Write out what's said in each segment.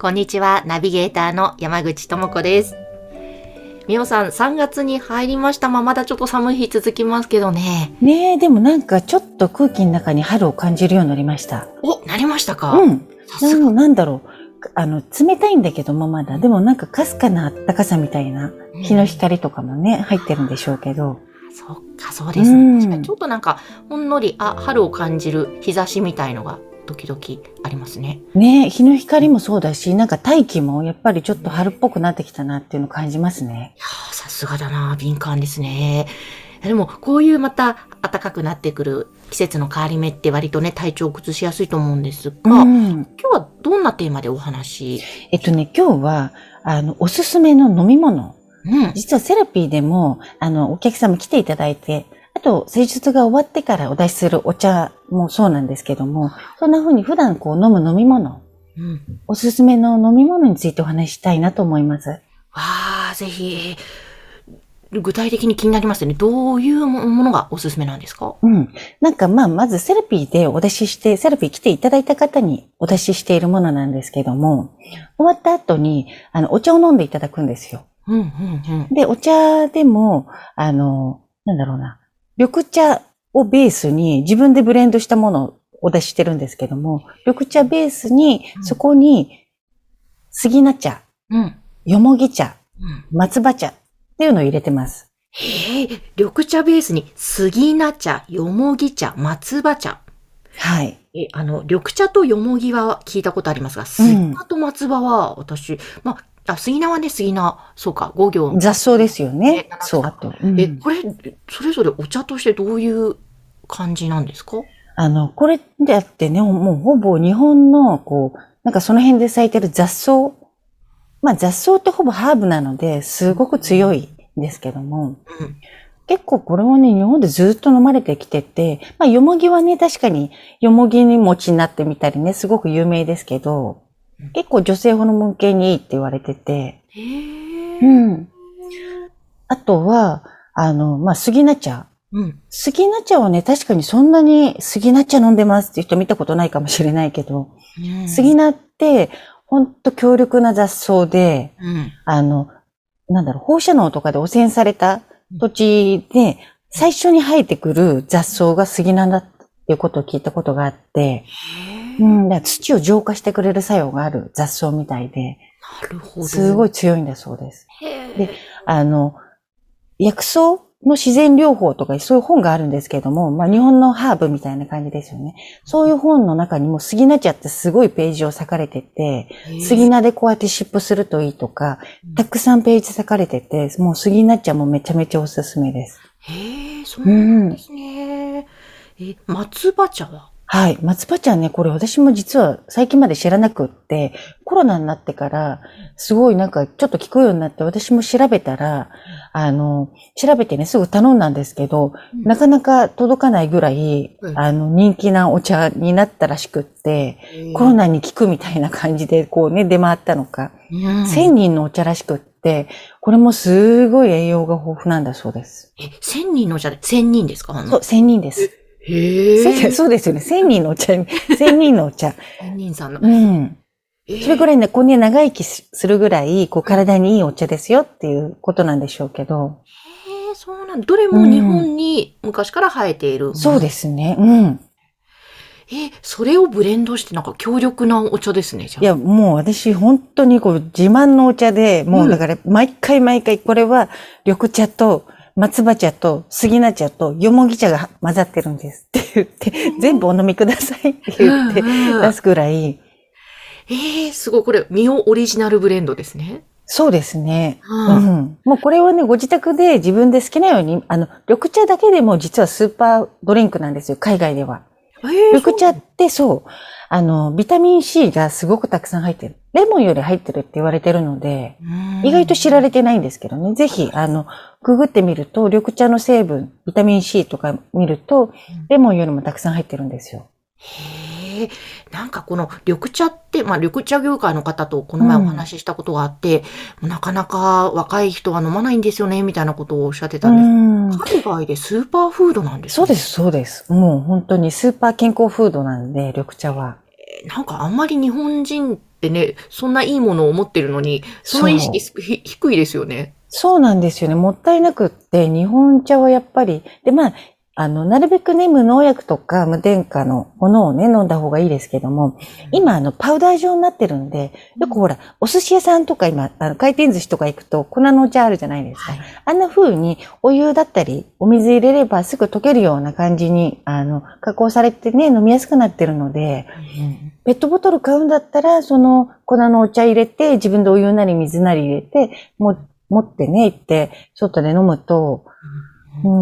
こんにちは、ナビゲーターの山口智子です。みおさん、3月に入りました。まあ、まだちょっと寒い日続きますけどね。ねえでもなんかちょっと空気の中に春を感じるようになりましたお、なりましたかうん。なんなんだろうあの冷たいんだけどもまだでもなんかかすかな暖かさみたいな日の光とかもね入ってるんでしょうけどそっか、そうですうんね。確かにちょっとなんか、ほんのり、あ、春を感じる日差しみたいのが、時々ありますね。ね日の光もそうだしなんか大気もやっぱりちょっと春っぽくなってきたなっていうのを感じますね。いやーさすがだな敏感ですね。でも、こういうまた暖かくなってくる季節の変わり目って割とね、体調を崩しやすいと思うんですが、うん、今日はどんなテーマでお話？えっとね今日はあのおすすめの飲み物うん。実はセラピーでもあのお客様来ていただいてあと施術が終わってからお出しするお茶もそうなんですけどもそんな風に普段こう飲む飲み物うん。おすすめの飲み物についてお話ししたいなと思います。わあ、ぜひ、具体的に気になりますね。どういうものがおすすめなんですか？うん。なんかまあ、まずセラピーでお出しして、セラピー来ていただいた方にお出ししているものなんですけども、終わった後に、あの、お茶を飲んでいただくんですよ。うん、うん、うん。で、お茶でも、あの、なんだろうな、緑茶をベースに自分でブレンドしたものをお出ししてるんですけども、緑茶ベースに、そこに、杉菜茶、うん。よもぎ茶、うん、松葉茶っていうのを入れてます。へえ、緑茶ベースに杉菜茶、よもぎ茶、松葉茶。はい。え、あの、緑茶とよもぎは聞いたことありますが、杉菜と松葉は私、まあ、あ、杉菜はね、杉菜、そうか、5行。雑草ですよねえ。そう、あと。うんえ、これ、それぞれお茶としてどういう感じなんですか？あの、これであってね、もうほぼ日本の、こう、なんかその辺で咲いてる雑草。まあ雑草ってほぼハーブなので、すごく強いんですけども、うん。結構これはね、日本でずっと飲まれてきてて、まあよもぎはね、確かによもぎに餅になってみたりね、すごく有名ですけどうん、結構女性ホルモン系にいいって言われてて、へえ。うん。あとは、あの、まあ杉菜茶。うん。杉菜茶はね、確かにそんなに杉菜茶飲んでますっていう人見たことないかもしれないけど、うん杉菜って、ほんと強力な雑草で、うん。あの、なんだろう、放射能とかで汚染された土地で、最初に生えてくる雑草が杉菜だっていうことを聞いたことがあって、へえ。うん、だ土を浄化してくれる作用がある雑草みたいで、なるほど。すごい強いんだそうです。へであの、薬草の自然療法とかそういう本があるんですけども、まあ日本のハーブみたいな感じですよね。そういう本の中にも杉菜茶ってすごいページを割かれてて、杉菜でこうやって湿布するといいとか、たくさんページ割かれてて、もう杉菜茶もめちゃめちゃおすすめです。へえ、そうなんですね。え、松葉茶は？はい。松葉茶ね、これ私も実は最近まで知らなくって、コロナになってから、すごいなんかちょっと聞くようになって、私も調べたら、あの、調べてね、すぐ頼んだんですけど、うんなかなか届かないぐらい、うんあの、人気なお茶になったらしくって、コロナに効くみたいな感じで、こうね、出回ったのか、うん、1000人のお茶らしくって、これもすごい栄養が豊富なんだそうです。え、千人のお茶で、千人ですか？そう、1000人です。へせそうですよね。1000人のお茶に、1000人のお茶。千人さんの。うん。えそれぐらいね、こうね、長生きするぐらい、こう、体にいいお茶ですよっていうことなんでしょうけど。へえ、そうなんだ。どれも日本に昔から生えている。。そうですすね。うん。え、それをブレンドしてなんか強力なお茶ですね、じゃあ。いや、もう私、本当にこう、自慢のお茶で、もうだから、毎回毎回、これは、緑茶と、松葉茶と、杉菜茶と、よもぎ茶が混ざってるんですって言って、全部お飲みくださいって言って出すぐらい、ええすごい。これ、ミオオリジナルブレンドですね。そうですね。う。うんん。もうこれはね、ご自宅で自分で好きなように、あの、緑茶だけでも実はスーパードリンクなんですよ、海外では。え緑茶ってそう、あの、ビタミン C がすごくたくさん入ってる。レモンより入ってるって言われてるので、意外と知られてないんですけどね。ぜひ、あの、ググってみると、緑茶の成分、ビタミン C とか見ると、レモンよりもたくさん入ってるんですよ。へえ、なんかこの緑茶って、まあ緑茶業界の方とこの前お話ししたことがあって、なかなか若い人は飲まないんですよね、みたいなことをおっしゃってたんです。海外でスーパーフードなんですそうです、そうです。もう本当にスーパー健康フードなんで、緑茶は。なんかあんまり日本人ってね、そんないいものを持ってるのに、その意識低いですよね。そうなんですよね。もったいなくって、日本茶はやっぱり、で、まあ、あの、なるべくね、無農薬とか無添加のものをね、飲んだ方がいいですけども、今、あの、パウダー状になってるんで、よくほら、お寿司屋さんとか今、あの回転寿司とか行くと粉のお茶あるじゃないですか。はい。あんな風にお湯だったり、お水入れればすぐ溶けるような感じに、あの、加工されてね、飲みやすくなってるので、ペットボトル買うんだったら、その粉のお茶入れて、自分でお湯なり水なり入れて、も持ってね、行って、外で飲むと、うん、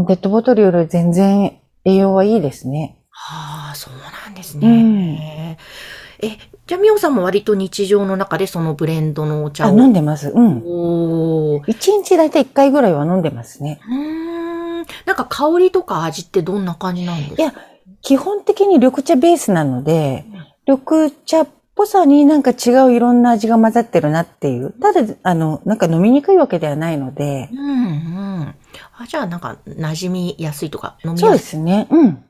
ペットボトルより全然栄養はいいですね。はあ、そうなんですうね。ん。え、じゃあみおさんも割と日常の中でそのブレンドのお茶あ、を。飲んでます。うん。おー一日だいたい一回ぐらいは飲んでますね。うーん。なんか香りとか味ってどんな感じなんですか？いや、基本的に緑茶ベースなので、緑茶っぽさになんか違ういろんな味が混ざってるなっていう。ただ、あの、なんか飲みにくいわけではないので、うんうん。あ、じゃあなんか馴染みやすいとか飲みそうやい。ですすね。うん。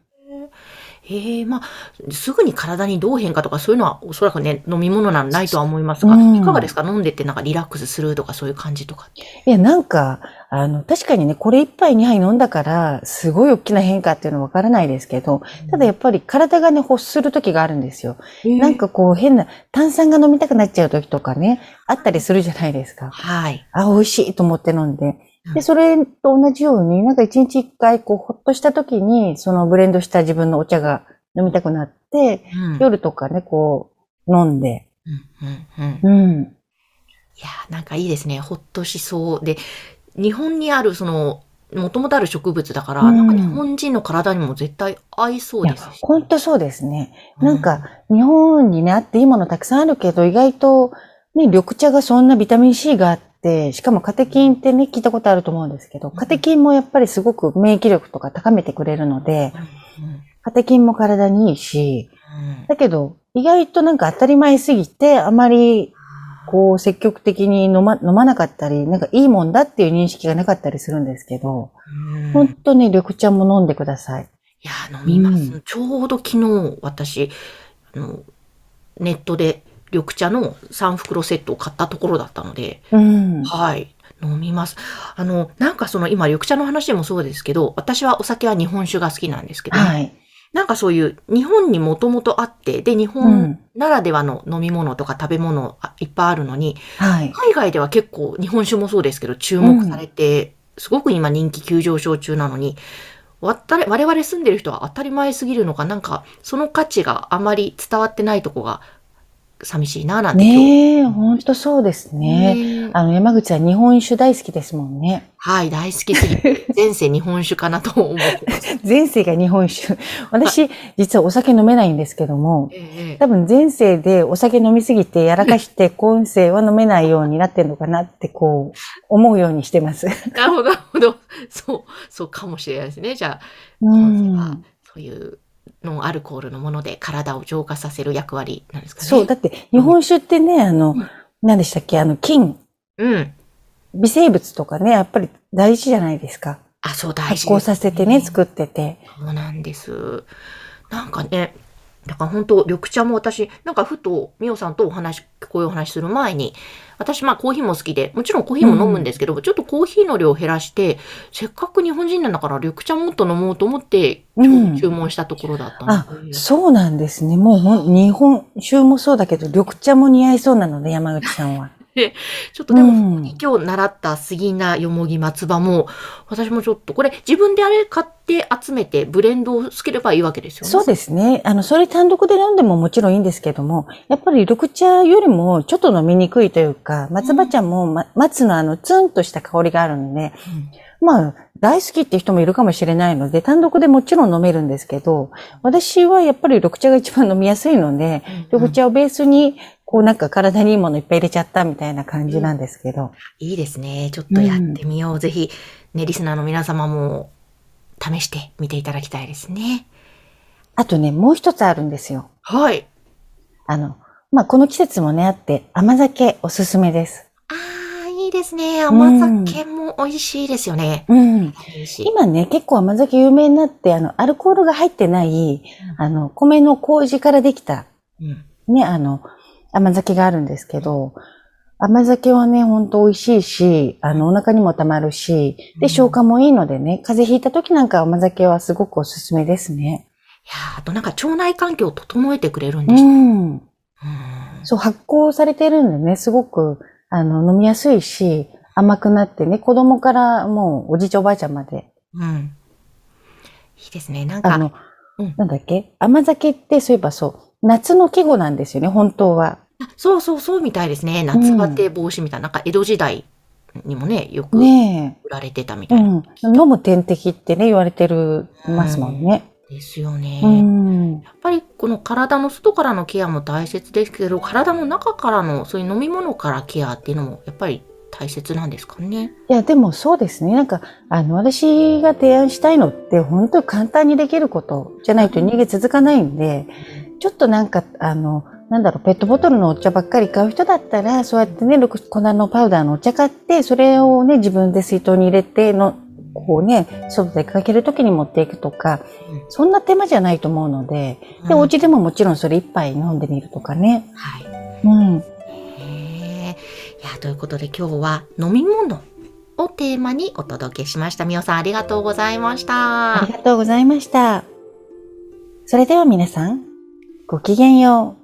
へえ、まあ、すぐに体にどう変化とかそういうのはおそらくね、飲み物なんないとは思いますが、うんいかがですか？飲んでってなんかリラックスするとかそういう感じとか。いや、なんか、あの、確かにね、これ一杯二杯飲んだから、すごい大きな変化っていうのはわからないですけど、ただやっぱり体がね、欲する時があるんですよ。なんかこう変な、炭酸が飲みたくなっちゃう時とかね、あったりするじゃないですか。はい。あ、美味しいと思って飲んで。うんで、それと同じように、なんか一日一回、こう、ほっとした時に、そのブレンドした自分のお茶が飲みたくなって、うん。夜とかね、こう、飲んで。うんうんうん。うん。いやー、なんかいいですね。ほっとしそう。で、日本にあるその、もともとある植物だから、うんなんか日本人の体にも絶対合いそうですし。、ほんとそうですね。なんか、日本にね、あっていいものたくさんあるけど、意外と、ね、緑茶がそんなビタミン C があって、しかもカテキンってね、聞いたことあると思うんですけど、カテキンもやっぱりすごく免疫力とか高めてくれるので、カテキンも体にいいし、うん。だけど、意外となんか当たり前すぎて、あまり、こう、積極的に飲ま、飲まなかったり、なんかいいもんだっていう認識がなかったりするんですけど、うん。ほんとね、緑茶も飲んでください。いやー、飲みます。うん。ちょうど昨日、私、あの、ネットで緑茶の3袋セットを買ったところだったので、うん。はい。飲みます。あの、なんかその今緑茶の話でもそうですけど、私はお酒は日本酒が好きなんですけど、はい。なんかそういう日本にもともとあって、で、日う本ん。ならではの飲み物とか食べ物あいっぱいあるのに、はい。海外では結構日本酒もそうですけど、注目されて、すごく今人気急上昇中なのに、わったれ我々住んでる人は当たり前すぎるのか、なんかその価値があまり伝わってないとこが寂しいな、なんて。ねえ、ほんとそうですね。ねえあの、山口は日本酒大好きですもんね。はい、大好きすぎて、前世日本酒かなと思ってます。前世が日本酒。私、実はお酒飲めないんですけども、ええ多分前世でお酒飲みすぎてやらかして今世は飲めないようになってるのかなってこう思うようにしてます。なるほど、なるほど。そう、そうかもしれないですね。じゃあ、う今世はん、そういうノンアルコールのもので体を浄化させる役割なんですかね。そう、だって日本酒ってね、あのうん、何でしたっけ、あの、菌、うん。微生物とかね、やっぱり大事じゃないですか。あ、そう、大発事です酵させてね、作ってて。そうなんです。なんかね、だから本当、緑茶も私、なんかふと、みおさんとお話、こういうお話する前に、私まあコーヒーも好きで、もちろんコーヒーも飲むんですけど、ちょっとコーヒーの量を減らして、せっかく日本人なんだから緑茶もっと飲もうと思って、うん注文したところだったあので。、そうなんですね。もう日本酒もそうだけど、緑茶も似合いそうなので、山口さんは。ちょっとでも、うん今日習った杉菜、よもぎ、松葉も、私もちょっと、これ自分であれ買って集めてブレンドをつければいいわけですよね。そうですね。あの、それ単独で飲んでももちろんいいんですけども、やっぱり緑茶よりもちょっと飲みにくいというか、松葉茶も、ま、松のあの、ツンとした香りがあるので、まあ、大好きって人もいるかもしれないので、単独でもちろん飲めるんですけど、私はやっぱり緑茶が一番飲みやすいので、緑茶をベースに、こうなんか体にいいものいっぱい入れちゃったみたいな感じなんですけど。いいですね。ちょっとやってみよう。ぜひ、ね、リスナーの皆様も試してみていただきたいですね。あとね、もう一つあるんですよ。はい。あの、まあ、この季節もね、あって、甘酒おすすめです。ああ、いいですね。甘酒も美味しいですよね。うん。美味しい。今ね、結構甘酒有名になって、あの、アルコールが入ってない、あの、米の麹からできた、うん。ね、あの、甘酒があるんですけど、甘酒はね、ほんと美味しいし、あの、お腹にもたまるし、で、消化もいいのでね、風邪ひいた時なんか甘酒はすごくおすすめですね。いやーあとなんか腸内環境を整えてくれるんうです。ん。うんそう、発酵されてるんでね、すごく、あの、飲みやすいし、甘くなってね、子供からもうおじいちゃんおばあちゃんまで。うん。いいですね。なんか、あの、うんなんだっけ？甘酒ってそういえばそう、夏の季語なんですよね、本当は。あそうそうそうみたいですね。夏バテ防止みたいな。なんか江戸時代にもね、よく売ねられてたみえ。たいな。うん。飲む点滴ってね、言われてる、ますもんね。ですよね。うん。やっぱりこの体の外からのケアも大切ですけど、体の中からのそういう飲み物からケアっていうのもやっぱり大切なんですかね。いや、でもそうですね。なんか、あの、私が提案したいのって、本当に簡単にできることじゃないと逃げ続かないんで、ちょっとなんか、あの、なんだろう、ペットボトルのお茶ばっかり買う人だったら、そうやってね、粉のパウダーのお茶買って、それをね、自分で水筒に入れての、こうね、外で出かけるときに持っていくとか、そんな手間じゃないと思うので、で、うんお家でももちろんそれ一杯飲んでみるとかね。はい。うん。へえ。いや、ということで今日は飲み物をテーマにお届けしました。みおさんありがとうございました。ありがとうございました。それでは皆さん、ごきげんよ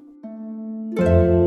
う。